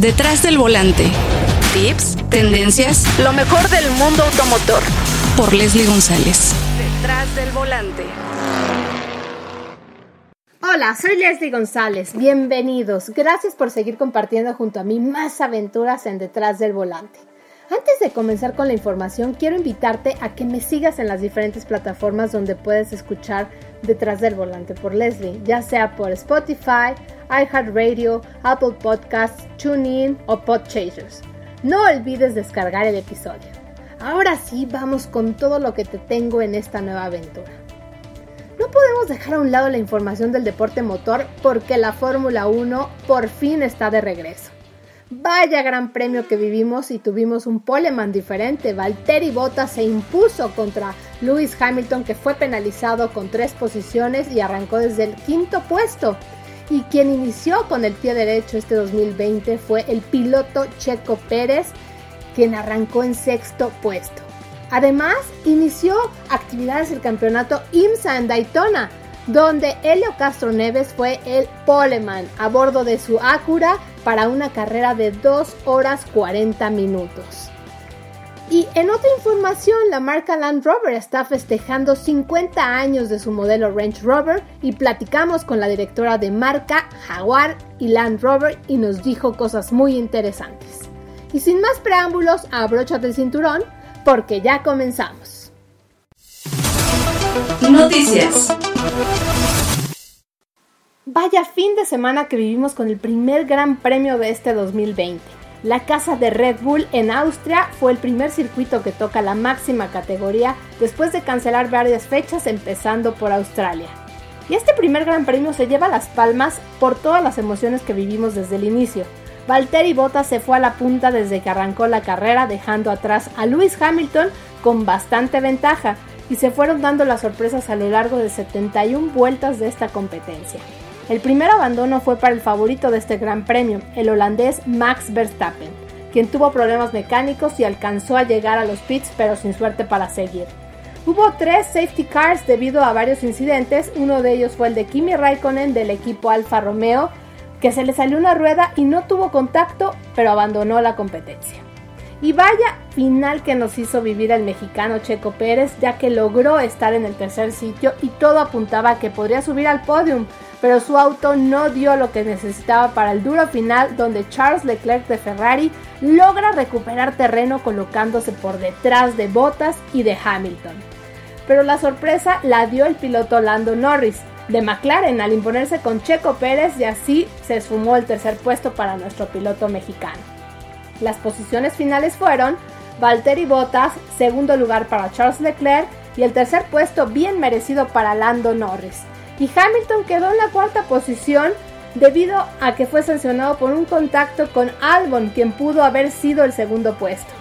Detrás del volante. Tips, tendencias, lo mejor del mundo automotor. Por Leslie González. Detrás del volante. Hola, soy Leslie González. Bienvenidos. Gracias por seguir compartiendo junto a mí más aventuras en Detrás del volante. Antes de comenzar con la información, quiero invitarte a que me sigas en las diferentes plataformas donde puedes escuchar Detrás del Volante por Leslie, ya sea por Spotify, iHeartRadio, Apple Podcasts, TuneIn o Podchasers. No olvides descargar el episodio. Ahora sí, vamos con todo lo que te tengo en esta nueva aventura. No podemos dejar a un lado la información del deporte motor porque la Fórmula 1 por fin está de regreso. Vaya gran premio que vivimos y tuvimos un poleman diferente. Valtteri Bottas se impuso contra Lewis Hamilton que fue penalizado con tres posiciones y arrancó desde el quinto puesto. Y quien inició con el pie derecho este 2020 fue el piloto Checo Pérez, quien arrancó en sexto puesto. Además, inició actividades del campeonato IMSA en Daytona, donde Helio Castro Neves fue el poleman a bordo de su Acura para una carrera de 2 horas 40 minutos. Y en otra información, la marca Land Rover está festejando 50 años de su modelo Range Rover y platicamos con la directora de marca Jaguar y Land Rover y nos dijo cosas muy interesantes. Y sin más preámbulos, abróchate el cinturón porque ya comenzamos. Noticias. Vaya fin de semana que vivimos con el primer gran premio de este 2020. La casa de Red Bull en Austria fue el primer circuito que toca la máxima categoría después de cancelar varias fechas empezando por Australia. Y este primer gran premio se lleva las palmas por todas las emociones que vivimos desde el inicio. Valtteri Bottas se fue a la punta desde que arrancó la carrera dejando atrás a Lewis Hamilton con bastante ventaja y se fueron dando las sorpresas a lo largo de 71 vueltas de esta competencia. El primer abandono fue para el favorito de este gran premio, el holandés Max Verstappen, quien tuvo problemas mecánicos y alcanzó a llegar a los pits pero sin suerte para seguir. Hubo tres safety cars debido a varios incidentes, uno de ellos fue el de Kimi Raikkonen del equipo Alfa Romeo, que se le salió una rueda y no tuvo contacto, pero abandonó la competencia. Y vaya final que nos hizo vivir el mexicano Checo Pérez, ya que logró estar en el tercer sitio y todo apuntaba a que podría subir al podium, pero su auto no dio lo que necesitaba para el duro final donde Charles Leclerc de Ferrari logra recuperar terreno colocándose por detrás de Bottas y de Hamilton. Pero la sorpresa la dio el piloto Lando Norris de McLaren al imponerse con Checo Pérez y así se sumó el tercer puesto para nuestro piloto mexicano. Las posiciones finales fueron Valtteri Bottas, segundo lugar para Charles Leclerc y el tercer puesto bien merecido para Lando Norris y Hamilton quedó en la cuarta posición debido a que fue sancionado por un contacto con Albon, quien pudo haber sido el segundo puesto.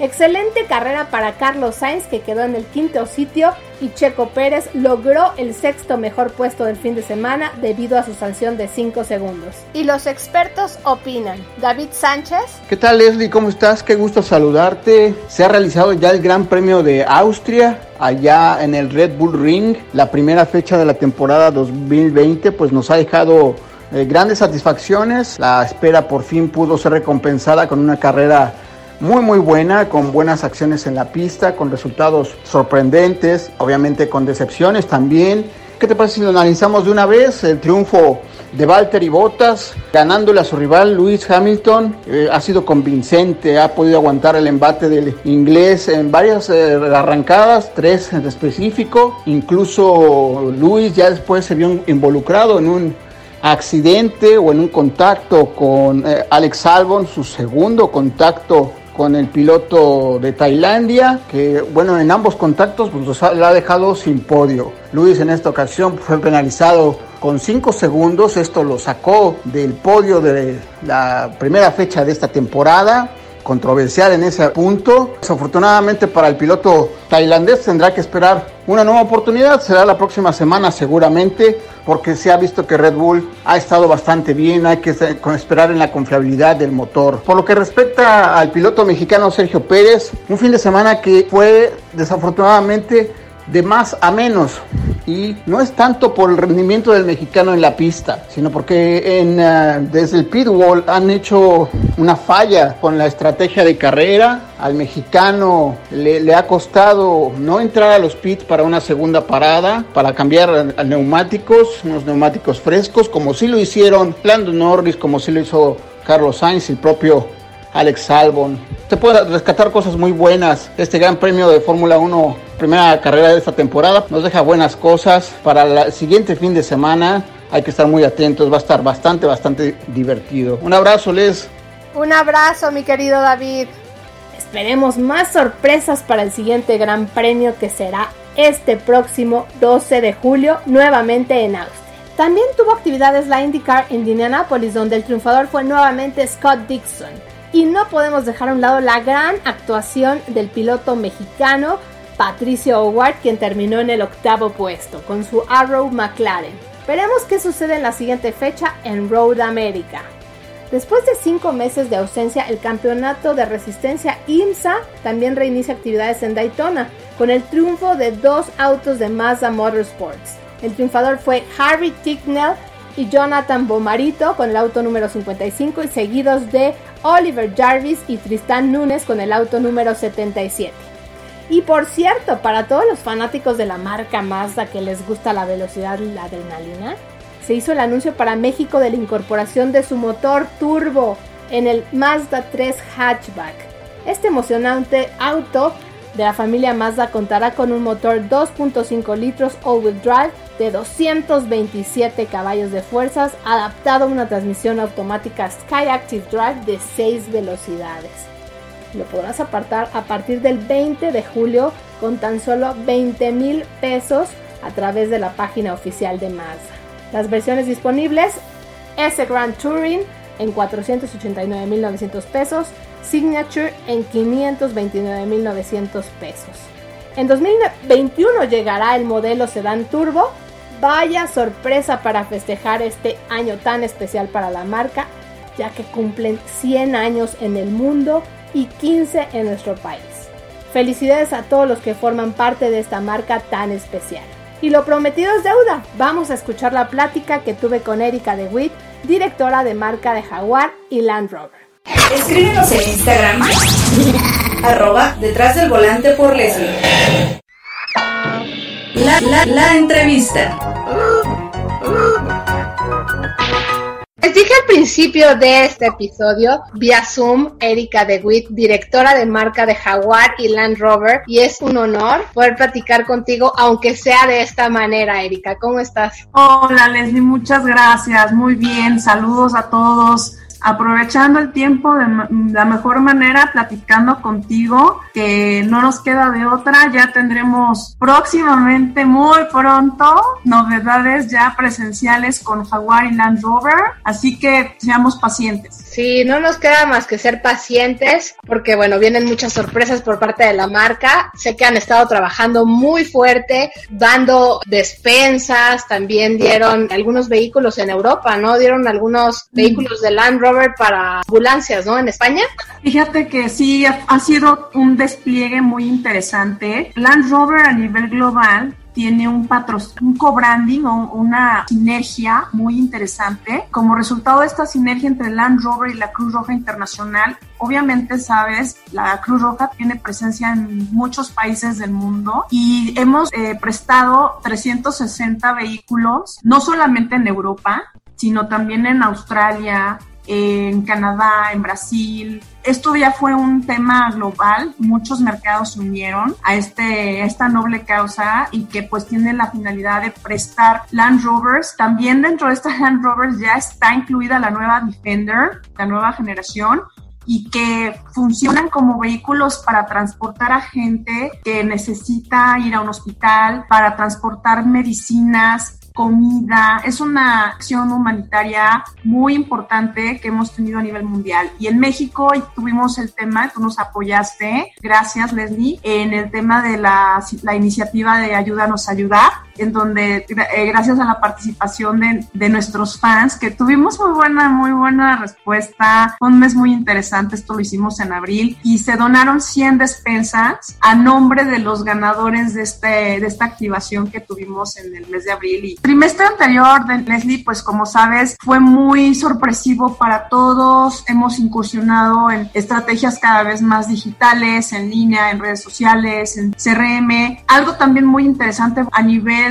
Excelente carrera para Carlos Sainz que quedó en el quinto sitio y Checo Pérez logró el sexto mejor puesto del fin de semana debido a su sanción de 5 segundos. Y los expertos opinan. David Sánchez. ¿Qué tal Leslie? ¿Cómo estás? Qué gusto saludarte. Se ha realizado ya el Gran Premio de Austria allá en el Red Bull Ring. La primera fecha de la temporada 2020 pues nos ha dejado eh, grandes satisfacciones. La espera por fin pudo ser recompensada con una carrera muy muy buena, con buenas acciones en la pista, con resultados sorprendentes, obviamente con decepciones también. ¿Qué te parece si lo analizamos de una vez? El triunfo de Valtteri Bottas, ganándole a su rival Luis Hamilton, eh, ha sido convincente, ha podido aguantar el embate del inglés en varias eh, arrancadas, tres en específico, incluso Luis ya después se vio involucrado en un accidente o en un contacto con eh, Alex Albon, su segundo contacto con el piloto de Tailandia, que bueno, en ambos contactos pues, lo ha dejado sin podio. Luis en esta ocasión fue penalizado con 5 segundos, esto lo sacó del podio de la primera fecha de esta temporada controversial en ese punto. Desafortunadamente para el piloto tailandés tendrá que esperar una nueva oportunidad. Será la próxima semana seguramente porque se ha visto que Red Bull ha estado bastante bien. Hay que esperar en la confiabilidad del motor. Por lo que respecta al piloto mexicano Sergio Pérez, un fin de semana que fue desafortunadamente de más a menos. Y no es tanto por el rendimiento del mexicano en la pista, sino porque en, uh, desde el pitwall han hecho una falla con la estrategia de carrera. Al mexicano le, ha costado no entrar a los pits para una segunda parada, para cambiar neumáticos, unos neumáticos frescos, como sí lo hicieron Lando Norris, como sí lo hizo Carlos Sainz, el propio Alex Albon. Se puede rescatar cosas muy buenas. Este Gran Premio de Fórmula 1, primera carrera de esta temporada, nos deja buenas cosas. Para el siguiente fin de semana hay que estar muy atentos. Va a estar bastante, bastante divertido. Un abrazo, Les. Un abrazo, mi querido David. Esperemos más sorpresas para el siguiente Gran Premio que será este próximo 12 de julio, nuevamente en Austria. También tuvo actividades la IndyCar en Indianapolis, donde el triunfador fue nuevamente Scott Dixon. Y no podemos dejar a un lado la gran actuación del piloto mexicano Patricio Howard, quien terminó en el octavo puesto con su Arrow McLaren. Veremos qué sucede en la siguiente fecha en Road America. Después de cinco meses de ausencia, el campeonato de resistencia IMSA también reinicia actividades en Daytona, con el triunfo de dos autos de Mazda Motorsports. El triunfador fue Harry Ticknell y Jonathan Bomarito con el auto número 55 y seguidos de Oliver Jarvis y Tristan Nunes con el auto número 77. Y por cierto, para todos los fanáticos de la marca Mazda que les gusta la velocidad y la adrenalina, se hizo el anuncio para México de la incorporación de su motor turbo en el Mazda 3 Hatchback. Este emocionante auto de la familia Mazda contará con un motor 2.5 litros all-wheel drive de 227 caballos de fuerzas adaptado a una transmisión automática Sky Active Drive de 6 velocidades. Lo podrás apartar a partir del 20 de julio con tan solo 20 mil pesos a través de la página oficial de Mazda. Las versiones disponibles S Grand Touring en 489.900 pesos, Signature en 529.900 pesos. En 2021 llegará el modelo Sedan Turbo. Vaya sorpresa para festejar este año tan especial para la marca, ya que cumplen 100 años en el mundo y 15 en nuestro país. Felicidades a todos los que forman parte de esta marca tan especial. Y lo prometido es deuda. Vamos a escuchar la plática que tuve con Erika DeWitt, directora de marca de Jaguar y Land Rover. Escríbenos en Instagram, arroba detrás del volante por Leslie. La, la, la entrevista. Dije al principio de este episodio, vía Zoom, Erika DeWitt, directora de marca de Jaguar y Land Rover, y es un honor poder platicar contigo, aunque sea de esta manera, Erika. ¿Cómo estás? Hola, Leslie, muchas gracias. Muy bien, saludos a todos aprovechando el tiempo de la mejor manera, platicando contigo, que no nos queda de otra, ya tendremos próximamente, muy pronto, novedades ya presenciales con Jaguar y Land Rover, así que seamos pacientes. Sí, no nos queda más que ser pacientes, porque bueno, vienen muchas sorpresas por parte de la marca, sé que han estado trabajando muy fuerte, dando despensas, también dieron algunos vehículos en Europa, ¿no? Dieron algunos vehículos de Land Rover para ambulancias, ¿no? En España. Fíjate que sí, ha sido un despliegue muy interesante. Land Rover a nivel global tiene un un co-branding o una sinergia muy interesante. Como resultado de esta sinergia entre Land Rover y la Cruz Roja Internacional, obviamente sabes, la Cruz Roja tiene presencia en muchos países del mundo y hemos eh, prestado 360 vehículos, no solamente en Europa, sino también en Australia, en Canadá, en Brasil. Esto ya fue un tema global, muchos mercados se unieron a este, esta noble causa y que pues tiene la finalidad de prestar Land Rovers. También dentro de estas Land Rovers ya está incluida la nueva Defender, la nueva generación, y que funcionan como vehículos para transportar a gente que necesita ir a un hospital, para transportar medicinas, comida, es una acción humanitaria muy importante que hemos tenido a nivel mundial. Y en México tuvimos el tema, tú nos apoyaste, gracias Leslie, en el tema de la, la iniciativa de Ayúdanos a ayudar en donde eh, gracias a la participación de, de, nuestros fans, que tuvimos muy buena, muy buena respuesta, un mes muy interesante, esto lo hicimos en abril, y se donaron 100 despensas a nombre de los ganadores de, este, de esta activación que tuvimos en el mes de abril. Y trimestre anterior de Leslie, pues como sabes, fue muy sorpresivo para todos, hemos incursionado en estrategias cada vez más digitales, en línea, en redes sociales, en CRM, algo también muy interesante a nivel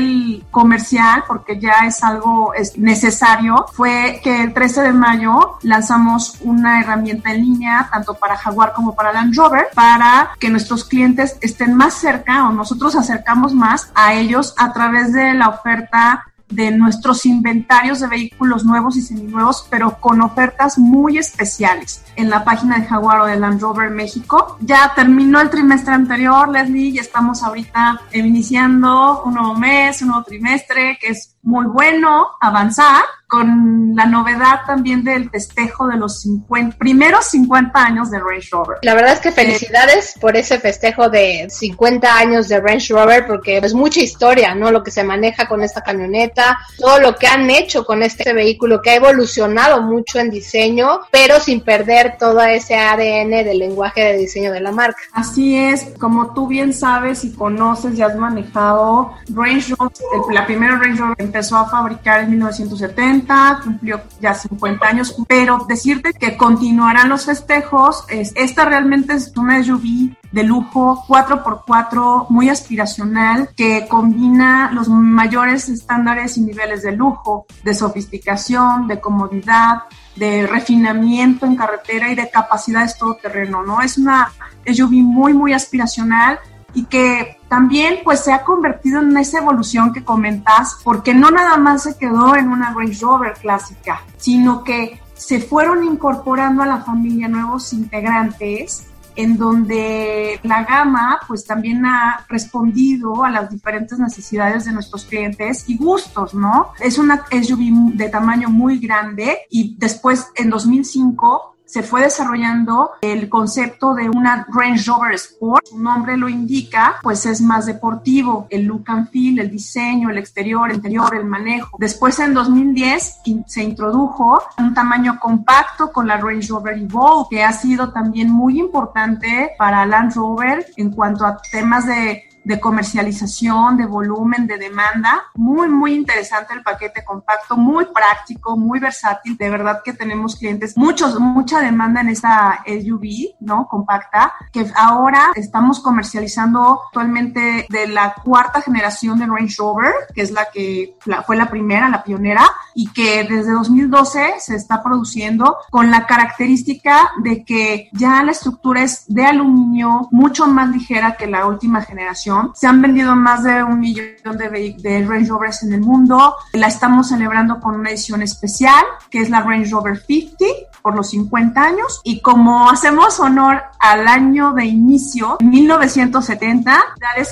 comercial, porque ya es algo es necesario, fue que el 13 de mayo lanzamos una herramienta en línea, tanto para Jaguar como para Land Rover, para que nuestros clientes estén más cerca o nosotros acercamos más a ellos a través de la oferta de nuestros inventarios de vehículos nuevos y seminuevos, pero con ofertas muy especiales en la página de Jaguar o de Land Rover México. Ya terminó el trimestre anterior, Leslie, y estamos ahorita iniciando un nuevo mes, un nuevo trimestre, que es muy bueno avanzar con la novedad también del festejo de los 50, primeros 50 años de Range Rover. La verdad es que felicidades por ese festejo de 50 años de Range Rover, porque es mucha historia, ¿no? Lo que se maneja con esta camioneta, todo lo que han hecho con este vehículo que ha evolucionado mucho en diseño, pero sin perder todo ese ADN del lenguaje de diseño de la marca. Así es, como tú bien sabes y conoces y has manejado, Range Rover, la primera Range Rover empezó a fabricar en 1970 cumplió ya 50 años, pero decirte que continuarán los festejos, es, esta realmente es una SUV de lujo 4x4 muy aspiracional que combina los mayores estándares y niveles de lujo, de sofisticación, de comodidad, de refinamiento en carretera y de capacidades todoterreno, ¿no? Es una SUV muy, muy aspiracional y que también pues se ha convertido en esa evolución que comentas, porque no nada más se quedó en una Range Rover clásica, sino que se fueron incorporando a la familia nuevos integrantes en donde la gama pues también ha respondido a las diferentes necesidades de nuestros clientes y gustos, ¿no? Es una SUV de tamaño muy grande y después en 2005 se fue desarrollando el concepto de una Range Rover Sport. Su nombre lo indica, pues es más deportivo, el look and feel, el diseño, el exterior, el interior, el manejo. Después en 2010 se introdujo un tamaño compacto con la Range Rover Evolve, que ha sido también muy importante para Land Rover en cuanto a temas de de comercialización, de volumen, de demanda. Muy, muy interesante el paquete compacto, muy práctico, muy versátil. De verdad que tenemos clientes, muchos, mucha demanda en esta SUV, ¿no? Compacta, que ahora estamos comercializando actualmente de la cuarta generación de Range Rover, que es la que fue la primera, la pionera, y que desde 2012 se está produciendo con la característica de que ya la estructura es de aluminio, mucho más ligera que la última generación se han vendido más de un millón de, de Range Rovers en el mundo. La estamos celebrando con una edición especial, que es la Range Rover 50 por los 50 años. Y como hacemos honor al año de inicio, 1970,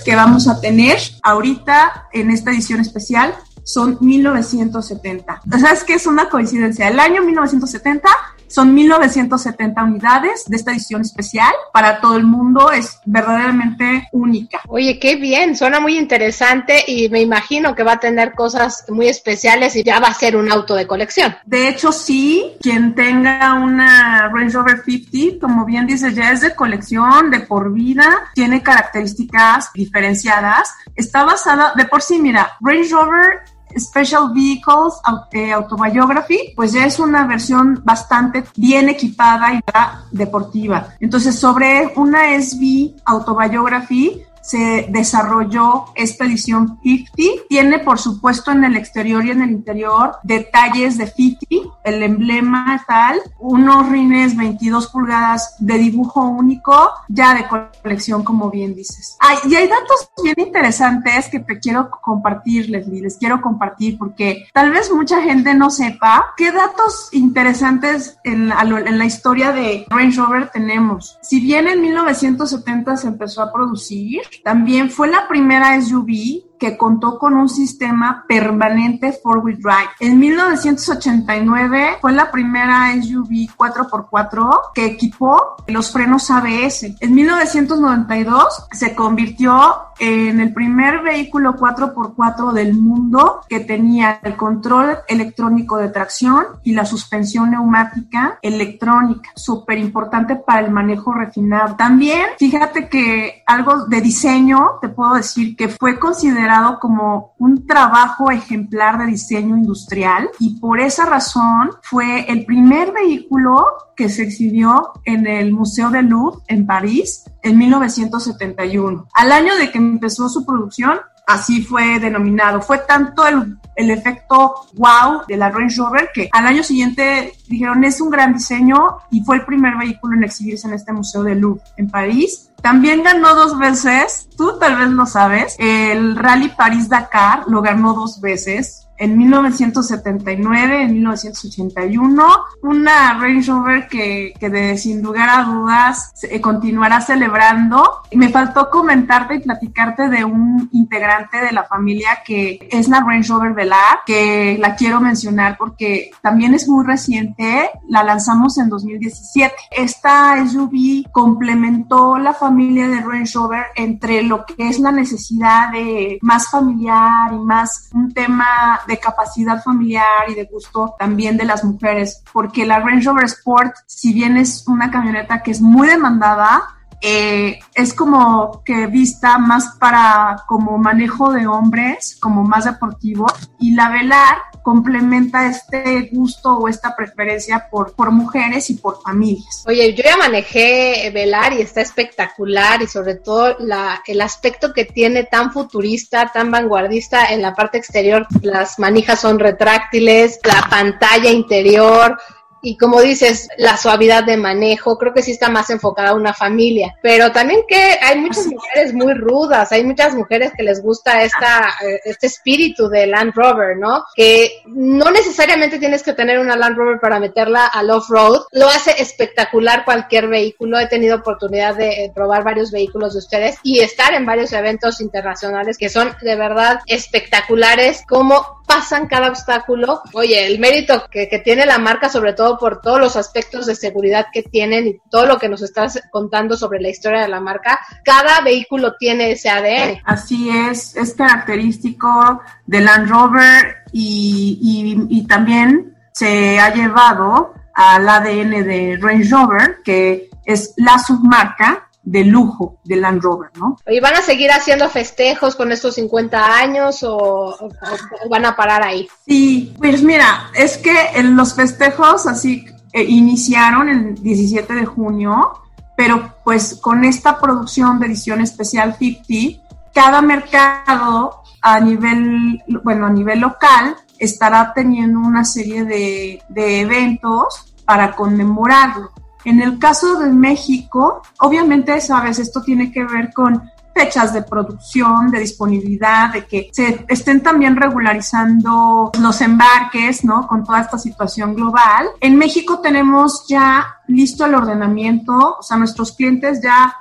que vamos a tener ahorita en esta edición especial son 1970. ¿Sabes qué es una coincidencia? El año 1970 son 1970 unidades de esta edición especial para todo el mundo. Es verdaderamente única. Oye, qué bien, suena muy interesante y me imagino que va a tener cosas muy especiales y ya va a ser un auto de colección. De hecho, sí, quien tenga una Range Rover 50, como bien dices, ya es de colección, de por vida, tiene características diferenciadas. Está basada, de por sí, mira, Range Rover Special Vehicles eh, Autobiography, pues ya es una versión bastante bien equipada y deportiva. Entonces, sobre una SV Autobiography, se desarrolló esta edición 50. Tiene, por supuesto, en el exterior y en el interior detalles de 50, el emblema tal, unos rines 22 pulgadas de dibujo único, ya de colección, como bien dices. y hay datos bien interesantes que te quiero compartirles, les quiero compartir porque tal vez mucha gente no sepa qué datos interesantes en en la historia de Range Rover tenemos. Si bien en 1970 se empezó a producir, también fue la primera SUV que contó con un sistema permanente four-wheel drive. En 1989 fue la primera SUV 4x4 que equipó los frenos ABS. En 1992 se convirtió en el primer vehículo 4x4 del mundo que tenía el control electrónico de tracción y la suspensión neumática electrónica, súper importante para el manejo refinado. También, fíjate que algo de diseño, te puedo decir que fue considerado como un trabajo ejemplar de diseño industrial y por esa razón fue el primer vehículo que se exhibió en el Museo de Louvre en París en 1971. Al año de que empezó su producción, así fue denominado. Fue tanto el, el, efecto wow de la Range Rover que al año siguiente dijeron es un gran diseño y fue el primer vehículo en exhibirse en este Museo de Louvre en París. También ganó dos veces, tú tal vez lo sabes, el Rally París-Dakar lo ganó dos veces en 1979, en 1981, una Range Rover que, que de, sin lugar a dudas se, continuará celebrando. Me faltó comentarte y platicarte de un integrante de la familia que es la Range Rover Velar, que la quiero mencionar porque también es muy reciente, la lanzamos en 2017. Esta SUV complementó la familia de Range Rover entre lo que es la necesidad de más familiar y más un tema de capacidad familiar y de gusto también de las mujeres, porque la Range Rover Sport, si bien es una camioneta que es muy demandada, eh, es como que vista más para como manejo de hombres, como más deportivo, y la Velar complementa este gusto o esta preferencia por, por mujeres y por familias. Oye, yo ya manejé Velar y está espectacular y sobre todo la, el aspecto que tiene tan futurista, tan vanguardista en la parte exterior, las manijas son retráctiles, la pantalla interior, y como dices, la suavidad de manejo, creo que sí está más enfocada a una familia, pero también que hay muchas mujeres muy rudas, hay muchas mujeres que les gusta esta, eh, este espíritu de Land Rover, ¿no? Que no necesariamente tienes que tener una Land Rover para meterla al off-road, lo hace espectacular cualquier vehículo, he tenido oportunidad de probar varios vehículos de ustedes y estar en varios eventos internacionales que son de verdad espectaculares, como pasan cada obstáculo. Oye, el mérito que, tiene la marca sobre todo por todos los aspectos de seguridad que tienen y todo lo que nos estás contando sobre la historia de la marca, cada vehículo tiene ese ADN. Así es, es característico de Land Rover y, y, y también se ha llevado al ADN de Range Rover, que es la submarca de lujo de Land Rover, ¿no? ¿Y van a seguir haciendo festejos con estos 50 años o, o, o van a parar ahí? Sí, pues mira, es que en los festejos así eh, iniciaron el 17 de junio, pero pues con esta producción de edición especial 50, cada mercado a nivel, bueno, a nivel local estará teniendo una serie de, de eventos para conmemorarlo. En el caso de México, obviamente, sabes, esto tiene que ver con fechas de producción, de disponibilidad, de que se estén también regularizando los embarques, ¿no? Con toda esta situación global. En México tenemos ya listo el ordenamiento, o sea, nuestros clientes ya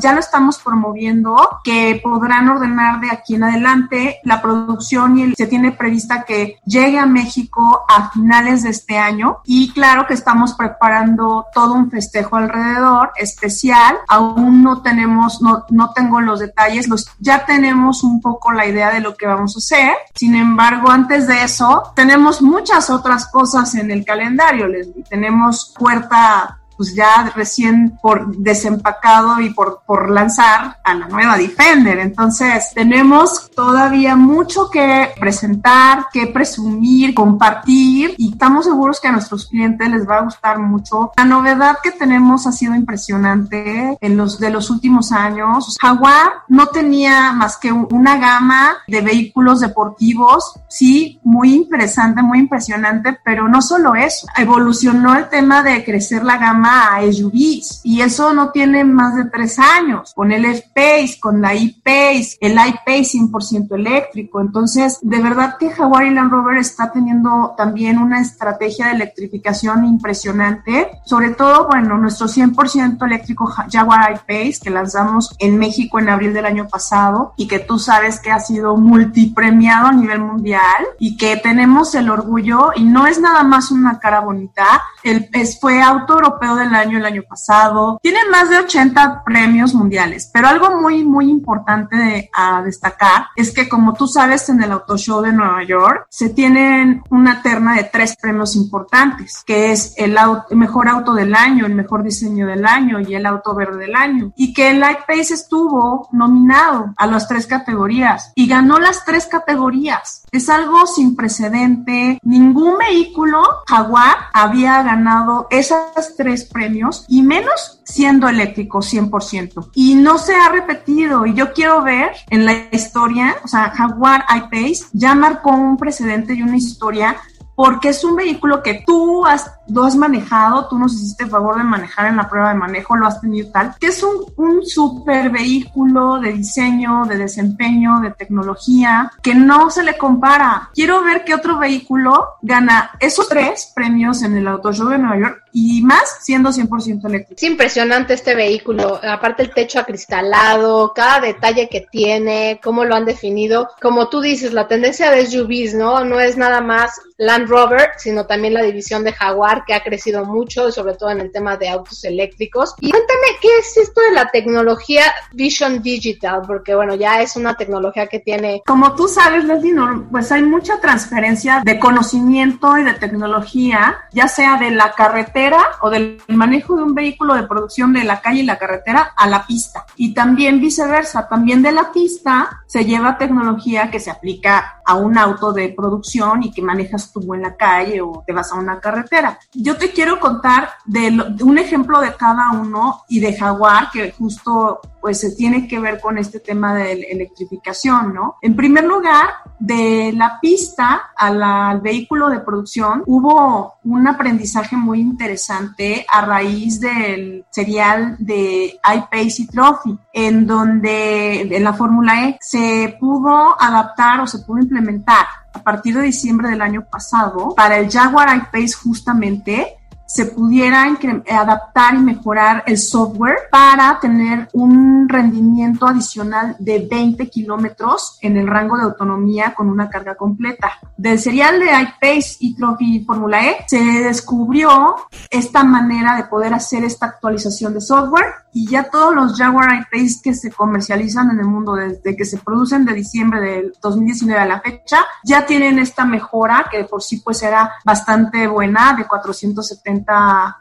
ya lo estamos promoviendo, que podrán ordenar de aquí en adelante. La producción y se tiene prevista que llegue a México a finales de este año. Y claro que estamos preparando todo un festejo alrededor especial, aún no tenemos, no, no tengo los detalles, los, ya tenemos un poco la idea de lo que vamos a hacer, sin embargo antes de eso tenemos muchas otras cosas en el calendario, Leslie, tenemos puerta pues ya recién por desempacado y por, por lanzar a la nueva Defender. Entonces, tenemos todavía mucho que presentar, que presumir, compartir y estamos seguros que a nuestros clientes les va a gustar mucho. La novedad que tenemos ha sido impresionante en los de los últimos años. Jaguar no tenía más que una gama de vehículos deportivos, sí, muy interesante, muy impresionante, pero no solo eso, evolucionó el tema de crecer la gama gama a SUVs y eso no tiene más de tres años, con el F-Pace, con la E-Pace, el I-Pace 100% eléctrico. Entonces, de verdad que y Land Rover está teniendo también una estrategia de electrificación impresionante, sobre todo, bueno, nuestro 100% eléctrico Jaguar I-Pace que lanzamos en México en abril del año pasado y que tú sabes que ha sido multipremiado a nivel mundial y que tenemos el orgullo y no es nada más una cara bonita, el, es, fue auto europeo del año el año pasado, tiene más de 80 premios mundiales, pero algo muy, muy importante de, a destacar es que como tú sabes en el Auto Show de Nueva York se tienen una terna de tres premios importantes, que es el, mejor auto del año, el mejor diseño del año y el auto verde del año, y que el Light Pace estuvo nominado a las tres categorías y ganó las tres categorías. Es algo sin precedente. Ningún vehículo Jaguar había ganado esos tres premios y menos siendo eléctrico 100%. Y no se ha repetido y yo quiero ver en la historia, o sea, Jaguar I-Pace ya marcó un precedente y una historia porque es un vehículo que tú has, lo has manejado, tú nos hiciste el favor de manejar en la prueba de manejo, lo has tenido tal, que es un, un super vehículo de diseño, de desempeño, de tecnología, que no se le compara. Quiero ver qué otro vehículo gana esos tres premios en el Auto Show de Nueva York y más siendo 100% eléctrico. Es impresionante este vehículo, aparte el techo acristalado, cada detalle que tiene, cómo lo han definido. Como tú dices, la tendencia de SUVs, ¿no? No es nada más Land Rover, sino también la división de Jaguar, que ha crecido mucho, sobre todo en el tema de autos eléctricos. Y cuéntame, ¿qué es esto de la tecnología Vision Digital? Porque, bueno, ya es una tecnología que tiene... Como tú sabes, Leslie, pues hay mucha transferencia de conocimiento y de tecnología, ya sea de la carretera o del manejo de un vehículo de producción de la calle y la carretera a la pista. Y también viceversa, también de la pista se lleva tecnología que se aplica a un auto de producción y que manejas tú en la calle o te vas a una carretera. Yo te quiero contar de, un ejemplo de cada uno y de Jaguar que justo pues se tiene que ver con este tema de electrificación, ¿no? En primer lugar, de la pista al vehículo de producción hubo un aprendizaje muy interesante a raíz del serial de iPace y Trophy, en donde en la Fórmula E se pudo adaptar o se pudo implementar a partir de diciembre del año pasado para el Jaguar I-Pace justamente se pudiera adaptar y mejorar el software para tener un rendimiento adicional de 20 kilómetros en el rango de autonomía con una carga completa. Del serial de iPace y Trophy Formula E se descubrió esta manera de poder hacer esta actualización de software y ya todos los Jaguar I-Pace que se comercializan en el mundo desde que se producen de diciembre del 2019 a la fecha ya tienen esta mejora que por sí pues era bastante buena de 470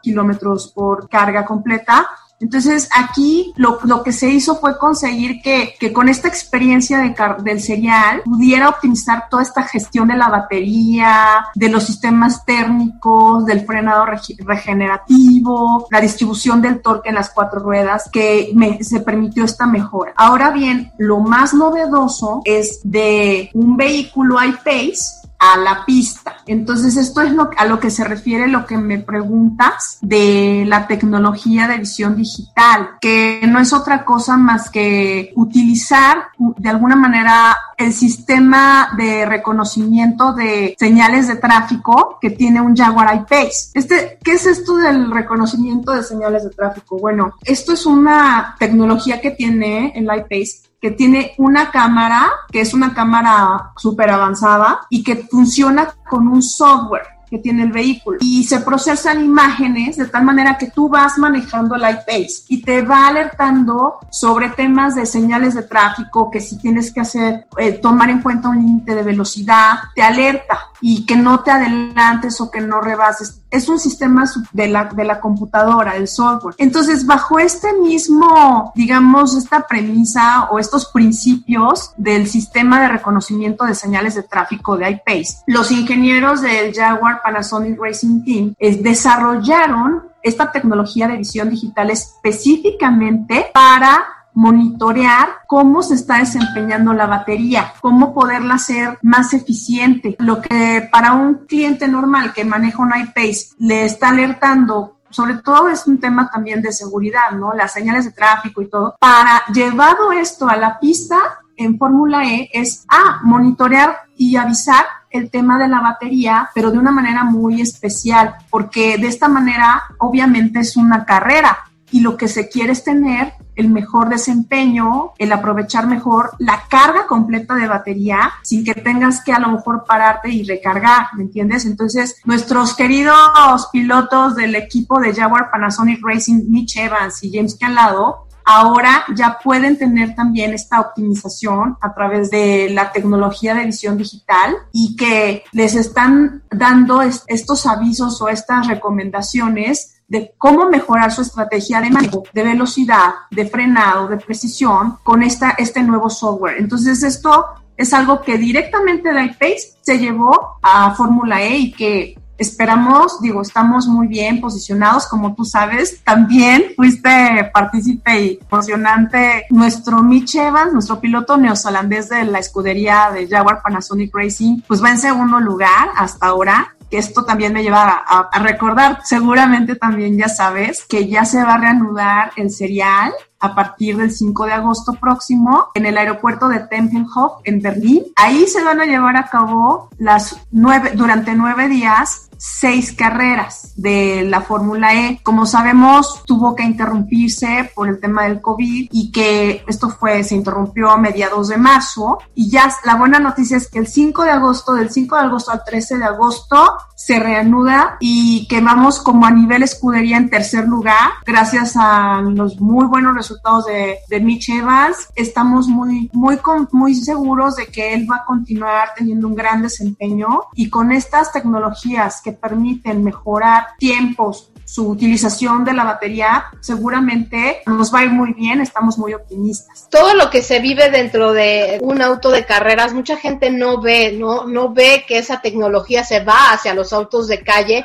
kilómetros por carga completa entonces aquí lo, que se hizo fue conseguir que, con esta experiencia de del serial pudiera optimizar toda esta gestión de la batería, de los sistemas térmicos, del frenado regenerativo, la distribución del torque en las cuatro ruedas, que se permitió esta mejora. Ahora bien, lo más novedoso es de un vehículo iPace a la pista. Entonces, esto es lo, a lo que se refiere lo que me preguntas de la tecnología de visión digital, que no es otra cosa más que utilizar de alguna manera el sistema de reconocimiento de señales de tráfico que tiene un Jaguar I-Pace. Este, ¿Qué es esto del reconocimiento de señales de tráfico? Bueno, esto es una tecnología que tiene el I-Pace que tiene una cámara, que es una cámara súper avanzada y que funciona con un software que tiene el vehículo y se procesan imágenes de tal manera que tú vas manejando el iPace y te va alertando sobre temas de señales de tráfico, que si tienes que hacer, eh, tomar en cuenta un límite de velocidad, te alerta y que no te adelantes o que no rebases. Es un sistema de la, de la computadora, del software. Entonces, bajo este mismo, digamos, esta premisa o estos principios del sistema de reconocimiento de señales de tráfico de iPace, los ingenieros del Jaguar Panasonic Racing Team desarrollaron esta tecnología de visión digital específicamente para monitorear cómo se está desempeñando la batería, cómo poderla hacer más eficiente. Lo que para un cliente normal que maneja un iPace le está alertando sobre todo es un tema también de seguridad, ¿no? Las señales de tráfico y todo. Para llevado esto a la pista en Fórmula E es a ah, monitorear y avisar el tema de la batería, pero de una manera muy especial, porque de esta manera obviamente es una carrera y lo que se quiere es tener el mejor desempeño, el aprovechar mejor la carga completa de batería sin que tengas que a lo mejor pararte y recargar, ¿me entiendes? Entonces, nuestros queridos pilotos del equipo de Jaguar Panasonic Racing, Mitch Evans y James Calado, ahora ya pueden tener también esta optimización a través de la tecnología de visión digital y que les están dando estos avisos o estas recomendaciones de cómo mejorar su estrategia de manejo, de velocidad, de frenado, de precisión con esta, este nuevo software. Entonces esto es algo que directamente de iPace se llevó a Fórmula E y que esperamos, digo, estamos muy bien posicionados, como tú sabes, también fuiste partícipe y emocionante nuestro Mitch Evans, nuestro piloto neozelandés de la escudería de Jaguar Panasonic Racing, pues va en segundo lugar hasta ahora que esto también me lleva a, recordar, seguramente también ya sabes que ya se va a reanudar el serial a partir del 5 de agosto próximo en el aeropuerto de Tempelhof en Berlín. Ahí se van a llevar a cabo las nueve, durante nueve días seis carreras de la Fórmula E. Como sabemos, tuvo que interrumpirse por el tema del COVID y que esto fue, se interrumpió a mediados de marzo. Y ya la buena noticia es que el 5 de agosto, del 5 de agosto al 13 de agosto, se reanuda y que vamos como a nivel escudería en tercer lugar, gracias a los muy buenos resultados de, de Mitch Evans. Estamos muy, muy, muy seguros de que él va a continuar teniendo un gran desempeño y con estas tecnologías que permiten mejorar tiempos, su utilización de la batería, seguramente nos va a ir muy bien, estamos muy optimistas. Todo lo que se vive dentro de un auto de carreras, mucha gente no ve, no, no ve que esa tecnología se va hacia los autos de calle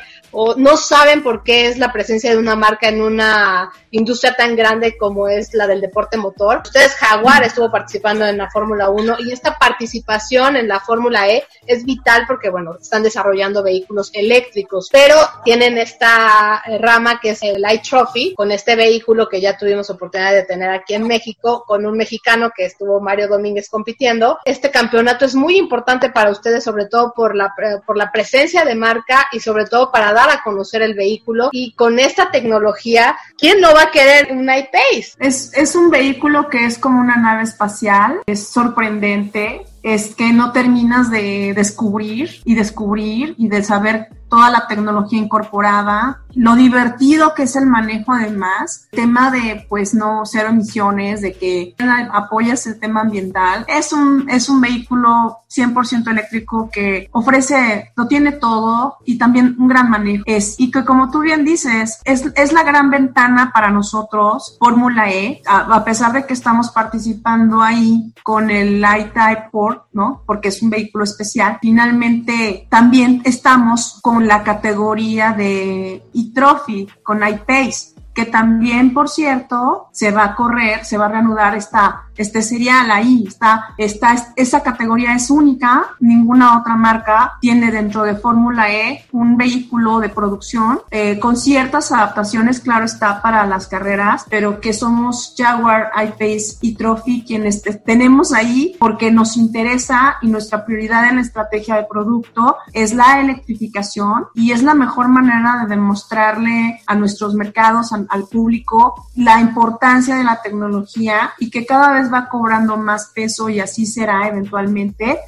no saben por qué es la presencia de una marca en una industria tan grande como es la del deporte motor. Ustedes, Jaguar estuvo participando en la Fórmula 1 y esta participación en la Fórmula E es vital porque, bueno, están desarrollando vehículos eléctricos, pero tienen esta eh, rama que es el iTrophy, con este vehículo que ya tuvimos oportunidad de tener aquí en México, con un mexicano que estuvo Mario Domínguez compitiendo. Este campeonato es muy importante para ustedes, sobre todo por la, eh, por la presencia de marca y sobre todo para dar a conocer el vehículo. Y con esta tecnología, ¿quién no va a querer un iPace? Es, es un vehículo que es como una nave espacial, es sorprendente, es que no terminas de descubrir y descubrir y de saber toda la tecnología incorporada, lo divertido que es el manejo además, tema de pues no cero emisiones, de que apoyas el tema ambiental. Es un, es un vehículo 100% eléctrico que ofrece, lo tiene todo y también un gran manejo. Es, y que como tú bien dices, es, es la gran ventana para nosotros, Fórmula E, a, pesar de que estamos participando ahí con el I-Type ¿no? Porque es un vehículo especial, finalmente también estamos con la categoría de e-trophy, con iPace, que también, por cierto, se va a correr, se va a reanudar esta este serial ahí, está, está, esa categoría es única, ninguna otra marca tiene dentro de Fórmula E un vehículo de producción. Eh, con ciertas adaptaciones, claro está, para las carreras, pero que somos Jaguar, iPace y Trophy quienes tenemos ahí porque nos interesa y nuestra prioridad en la estrategia de producto es la electrificación y es la mejor manera de demostrarle a nuestros mercados, al público, la importancia de la tecnología y que cada vez va cobrando más peso y así será eventualmente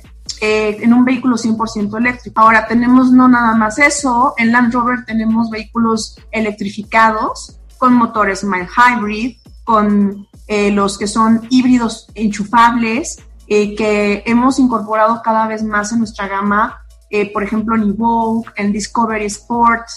eh, en un vehículo 100% eléctrico. Ahora tenemos no nada más eso, en Land Rover tenemos vehículos electrificados con motores mild hybrid, con eh, los que son híbridos enchufables, eh, que hemos incorporado cada vez más en nuestra gama, por ejemplo en Evoque, en Discovery Sport,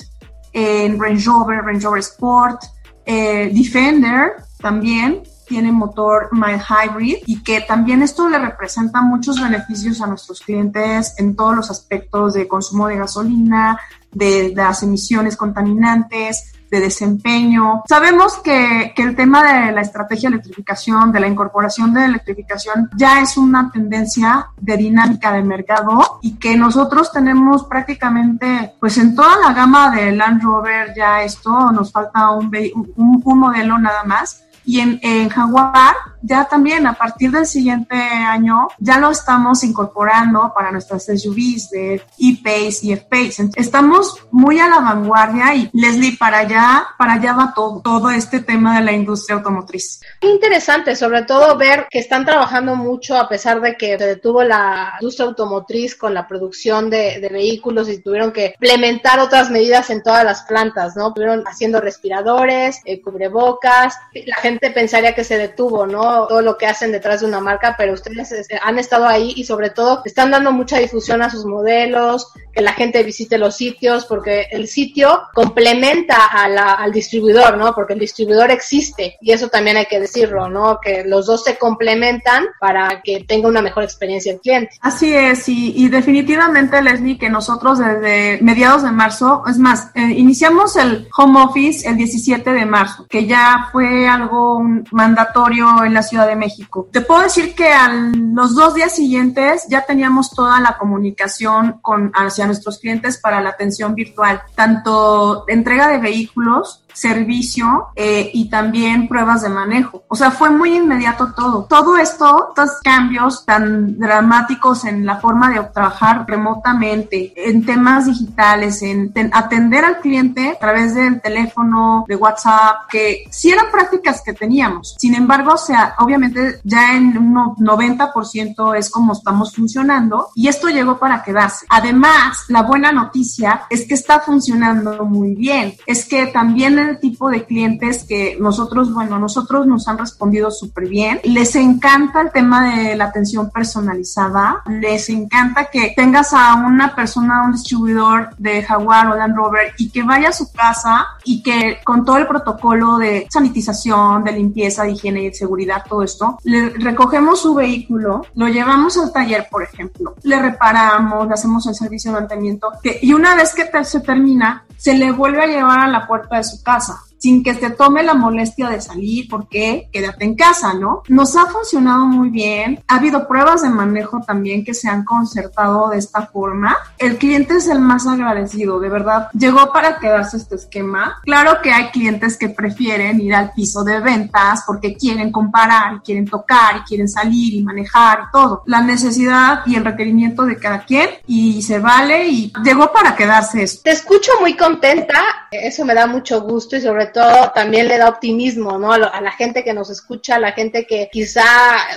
en Range Rover, Range Rover Sport, Defender también, tiene motor mild hybrid y que también esto le representa muchos beneficios a nuestros clientes en todos los aspectos de consumo de gasolina, de, las emisiones contaminantes, de desempeño. Sabemos que, que el tema de la estrategia de electrificación, de la incorporación de electrificación, ya es una tendencia de dinámica de mercado y que nosotros tenemos prácticamente, pues en toda la gama de Land Rover ya esto, nos falta un, un, un modelo nada más y en, en, Jaguar ya también a partir del siguiente año ya lo estamos incorporando para nuestras SUVs de E-Pace y F-Pace. Estamos muy a la vanguardia y Leslie, para allá, para allá va todo, todo este tema de la industria automotriz. Interesante, sobre todo ver que están trabajando mucho a pesar de que se detuvo la industria automotriz con la producción de, de vehículos y tuvieron que implementar otras medidas en todas las plantas, ¿no? Estuvieron haciendo respiradores, eh, cubrebocas, la gente pensaría que se detuvo, ¿no? Todo lo que hacen detrás de una marca, pero ustedes este, han estado ahí y sobre todo están dando mucha difusión a sus modelos, que la gente visite los sitios, porque el sitio complementa al distribuidor, ¿no? Porque el distribuidor existe y eso también hay que decirlo, ¿no? Que los dos se complementan para que tenga una mejor experiencia el cliente. Así es, y, definitivamente, Leslie, que nosotros desde mediados de marzo, es más, eh, iniciamos el home office el 17 de marzo, que ya fue algo un mandatorio en la Ciudad de México. Te puedo decir que a los dos días siguientes ya teníamos toda la comunicación con, hacia nuestros clientes para la atención virtual, tanto entrega de vehículos servicio eh, y también pruebas de manejo. O sea, fue muy inmediato todo. Todo esto, estos cambios tan dramáticos en la forma de trabajar remotamente, en temas digitales, en, atender al cliente a través del teléfono, de WhatsApp, que sí eran prácticas que teníamos. Sin embargo, o sea, obviamente ya en un 90% es como estamos funcionando y esto llegó para quedarse. Además, la buena noticia es que está funcionando muy bien. Es que también el tipo de clientes que nosotros, bueno, nosotros nos han respondido súper bien. Les encanta el tema de la atención personalizada. Les encanta que tengas a una persona, un distribuidor de Jaguar o Land Rover y que vaya a su casa y que con todo el protocolo de sanitización, de limpieza, de higiene y de seguridad, todo esto, le recogemos su vehículo, lo llevamos al taller, por ejemplo, le reparamos, le hacemos el servicio de mantenimiento que, y una vez que se termina, se le vuelve a llevar a la puerta de su casa casa sin que se tome la molestia de salir, porque quédate en casa, ¿no? Nos ha funcionado muy bien. Ha habido pruebas de manejo también que se han concertado de esta forma. El cliente es el más agradecido, de verdad. Llegó para quedarse este esquema. Claro que hay clientes que prefieren ir al piso de ventas porque quieren comparar quieren tocar y quieren salir y manejar y todo. La necesidad y el requerimiento de cada quien y se vale y llegó para quedarse eso. Te escucho muy contenta. Eso me da mucho gusto y sobre todo también le da optimismo, ¿no? A, la gente que nos escucha, a la gente que quizá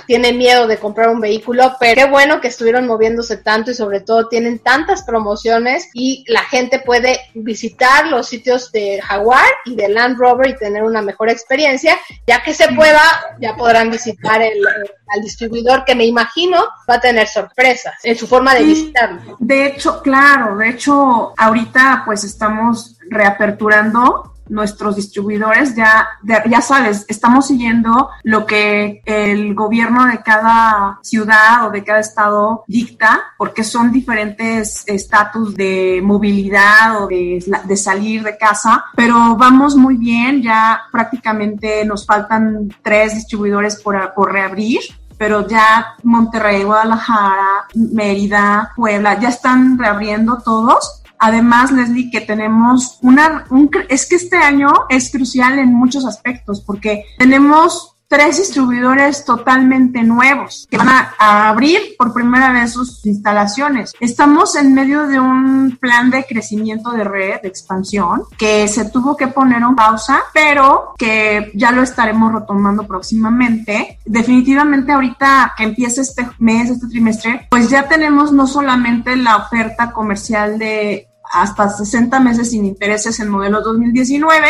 tiene miedo de comprar un vehículo, pero qué bueno que estuvieron moviéndose tanto y sobre todo tienen tantas promociones y la gente puede visitar los sitios de Jaguar y de Land Rover y tener una mejor experiencia, ya que se pueda, ya podrán visitar el, al distribuidor que me imagino va a tener sorpresas en su forma de visitarlo. De hecho, claro, de hecho, ahorita pues estamos reaperturando nuestros distribuidores, ya, ya sabes, estamos siguiendo lo que el gobierno de cada ciudad o de cada estado dicta, porque son diferentes estatus de movilidad o de, salir de casa, pero vamos muy bien, ya prácticamente nos faltan tres distribuidores por, por reabrir pero ya Monterrey, Guadalajara, Mérida, Puebla, ya están reabriendo todos Además, Leslie, que tenemos una, un, es que este año es crucial en muchos aspectos porque tenemos tres distribuidores totalmente nuevos que van a, abrir por primera vez sus instalaciones. Estamos en medio de un plan de crecimiento de red, de expansión, que se tuvo que poner en pausa, pero que ya lo estaremos retomando próximamente. Definitivamente ahorita que empieza este mes, este trimestre, pues ya tenemos no solamente la oferta comercial de hasta 60 meses sin intereses en modelo 2019,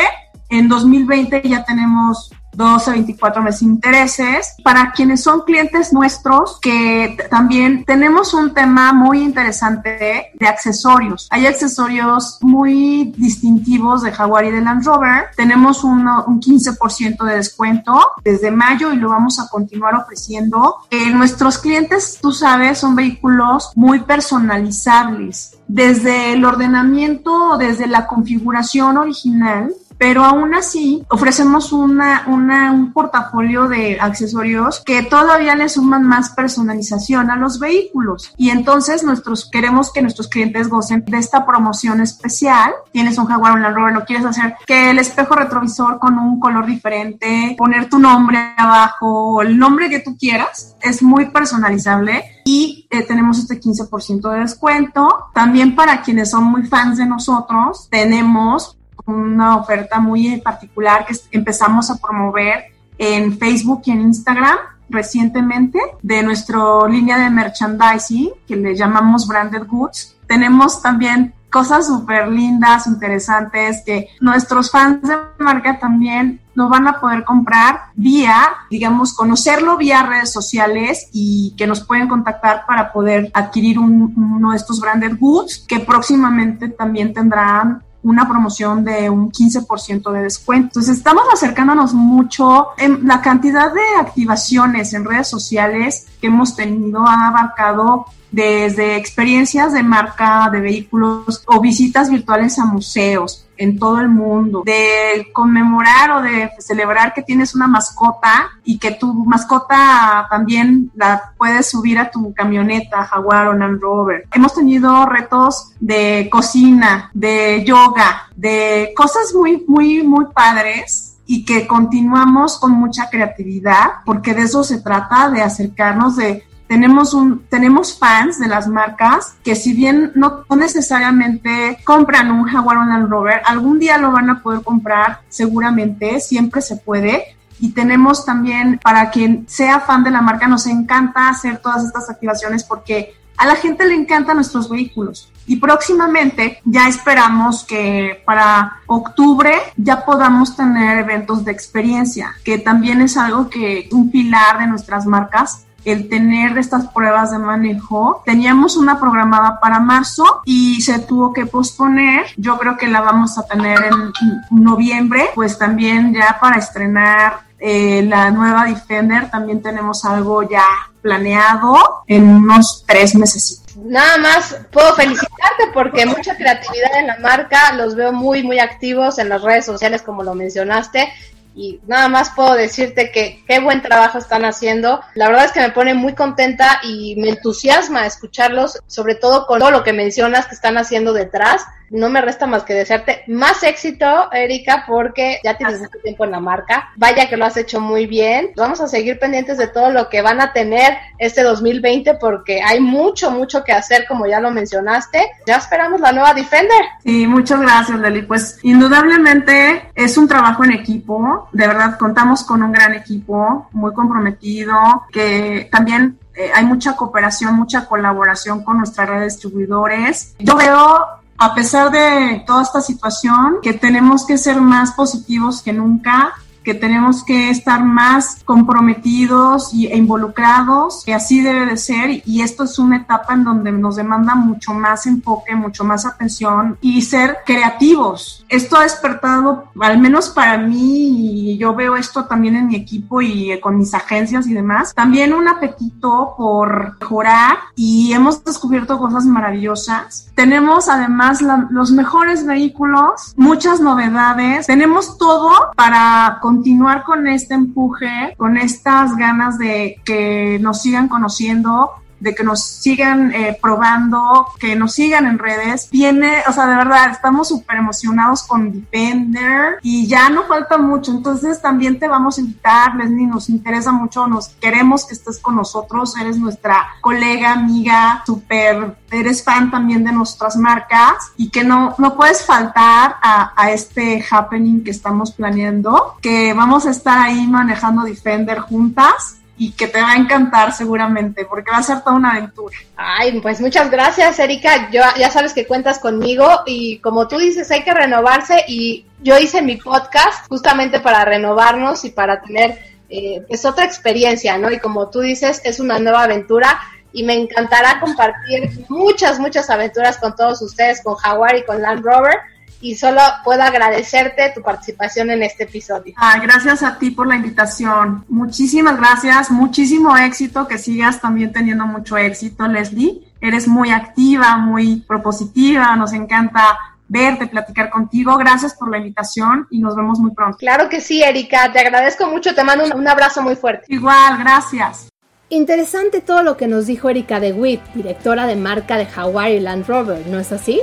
en 2020 ya tenemos 12 a 24 meses intereses. Para quienes son clientes nuestros, que también tenemos un tema muy interesante de accesorios. Hay accesorios muy distintivos de Jaguar y de Land Rover. Tenemos un 15% de descuento desde mayo y lo vamos a continuar ofreciendo. Eh, nuestros clientes, tú sabes, son vehículos muy personalizables. Desde el ordenamiento, desde la configuración original, pero aún así ofrecemos una, una, un portafolio de accesorios que todavía le suman más personalización a los vehículos. Y entonces nuestros, queremos que nuestros clientes gocen de esta promoción especial. Tienes un Jaguar un Land Rover, lo quieres hacer, que el espejo retrovisor con un color diferente, poner tu nombre abajo, el nombre que tú quieras, es muy personalizable y eh, tenemos este 15% de descuento. También para quienes son muy fans de nosotros, tenemos una oferta muy particular que empezamos a promover en Facebook y en Instagram recientemente de nuestra línea de merchandising que le llamamos Branded Goods. Tenemos también cosas súper lindas, interesantes, que nuestros fans de marca también lo van a poder comprar vía, digamos, conocerlo vía redes sociales y que nos pueden contactar para poder adquirir uno de estos branded goods que próximamente también tendrán una promoción de un 15% de descuento. Entonces estamos acercándonos mucho. En la cantidad de activaciones en redes sociales que hemos tenido ha abarcado desde experiencias de marca de vehículos o visitas virtuales a museos en todo el mundo, de conmemorar o de celebrar que tienes una mascota y que tu mascota también la puedes subir a tu camioneta Jaguar o Land Rover. Hemos tenido retos de cocina, de yoga, de cosas muy, muy, muy padres y que continuamos con mucha creatividad, porque de eso se trata, de acercarnos, de tenemos un tenemos fans de las marcas que si bien no, necesariamente compran un Jaguar o un Land Rover, algún día lo van a poder comprar seguramente, siempre se puede. Y tenemos también, para quien sea fan de la marca, nos encanta hacer todas estas activaciones porque a la gente le encantan nuestros vehículos. Y próximamente ya esperamos que para octubre ya podamos tener eventos de experiencia, que también es algo que un pilar de nuestras marcas el tener estas pruebas de manejo. Teníamos una programada para marzo y se tuvo que posponer. Yo creo que la vamos a tener en noviembre, pues también ya para estrenar eh, la nueva Defender también tenemos algo ya planeado en unos tres meses. Nada más puedo felicitarte porque mucha creatividad en la marca, los veo muy, muy activos en las redes sociales como lo mencionaste y nada más puedo decirte que qué buen trabajo están haciendo. La verdad es que me pone muy contenta y me entusiasma escucharlos, sobre todo con todo lo que mencionas que están haciendo detrás no me resta más que desearte más éxito, Erika, porque ya tienes mucho tiempo en la marca. Vaya que lo has hecho muy bien. Vamos a seguir pendientes de todo lo que van a tener este 2020 porque hay mucho, mucho que hacer, como ya lo mencionaste. Ya esperamos la nueva Defender. Sí, muchas gracias, Leli. Pues indudablemente es un trabajo en equipo. De verdad, contamos con un gran equipo, muy comprometido, que también eh, hay mucha cooperación, mucha colaboración con nuestra red de distribuidores. Yo veo a pesar de toda esta situación, que tenemos que ser más positivos que nunca, que tenemos que estar más comprometidos y, e involucrados, que así debe de ser, y esto es una etapa en donde nos demanda mucho más enfoque, mucho más atención y ser creativos. Esto ha despertado, al menos para mí, y yo veo esto también en mi equipo y con mis agencias y demás, también un apetito por mejorar y hemos descubierto cosas maravillosas. Tenemos además los mejores vehículos, muchas novedades, tenemos todo para continuar con este empuje, con estas ganas de que nos sigan conociendo, de que nos sigan eh, probando, que nos sigan en redes. Viene, o sea, de verdad, estamos súper emocionados con Defender y ya no falta mucho. Entonces también te vamos a invitar, Leslie, nos interesa mucho, nos queremos que estés con nosotros, eres nuestra colega, amiga, súper, eres fan también de nuestras marcas y que no, no puedes faltar a, a este happening que estamos planeando, que vamos a estar ahí manejando Defender juntas y que te va a encantar seguramente, porque va a ser toda una aventura. Ay, pues muchas gracias, Erika. Yo, ya sabes que cuentas conmigo y como tú dices, hay que renovarse y yo hice mi podcast justamente para renovarnos y para tener eh, pues otra experiencia, ¿no? Y como tú dices, es una nueva aventura y me encantará compartir muchas, muchas aventuras con todos ustedes, con Jaguar y con Land Rover y solo puedo agradecerte tu participación en este episodio. Ah, gracias a ti por la invitación. Muchísimas gracias, muchísimo éxito, que sigas también teniendo mucho éxito, Leslie. Eres muy activa, muy propositiva, nos encanta verte, platicar contigo. Gracias por la invitación y nos vemos muy pronto. Claro que sí, Erika, te agradezco mucho, te mando un, abrazo muy fuerte. Igual, gracias. Interesante todo lo que nos dijo Erika DeWitt, directora de marca de Hawaii Land Rover, ¿no es así?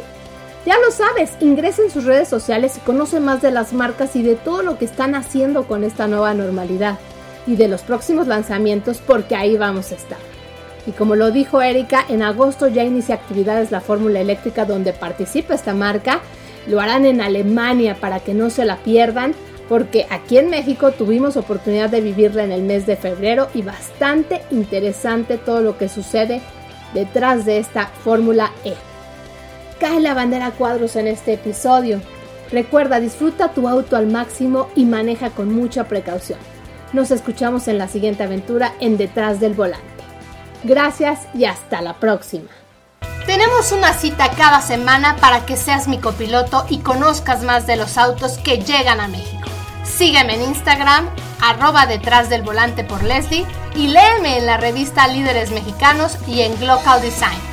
Ya lo sabes, ingresa en sus redes sociales y conoce más de las marcas y de todo lo que están haciendo con esta nueva normalidad y de los próximos lanzamientos porque ahí vamos a estar. Y como lo dijo Erika, en agosto ya inicia actividades la Fórmula Eléctrica donde participa esta marca. Lo harán en Alemania para que no se la pierdan porque aquí en México tuvimos oportunidad de vivirla en el mes de febrero y bastante interesante todo lo que sucede detrás de esta Fórmula E. Cae la bandera cuadros en este episodio. Recuerda, disfruta tu auto al máximo y maneja con mucha precaución. Nos escuchamos en la siguiente aventura en Detrás del Volante. Gracias y hasta la próxima. Tenemos una cita cada semana para que seas mi copiloto y conozcas más de los autos que llegan a México. Sígueme en Instagram, arroba detrás del volante por Leslie y léeme en la revista Líderes Mexicanos y en Glocal Design.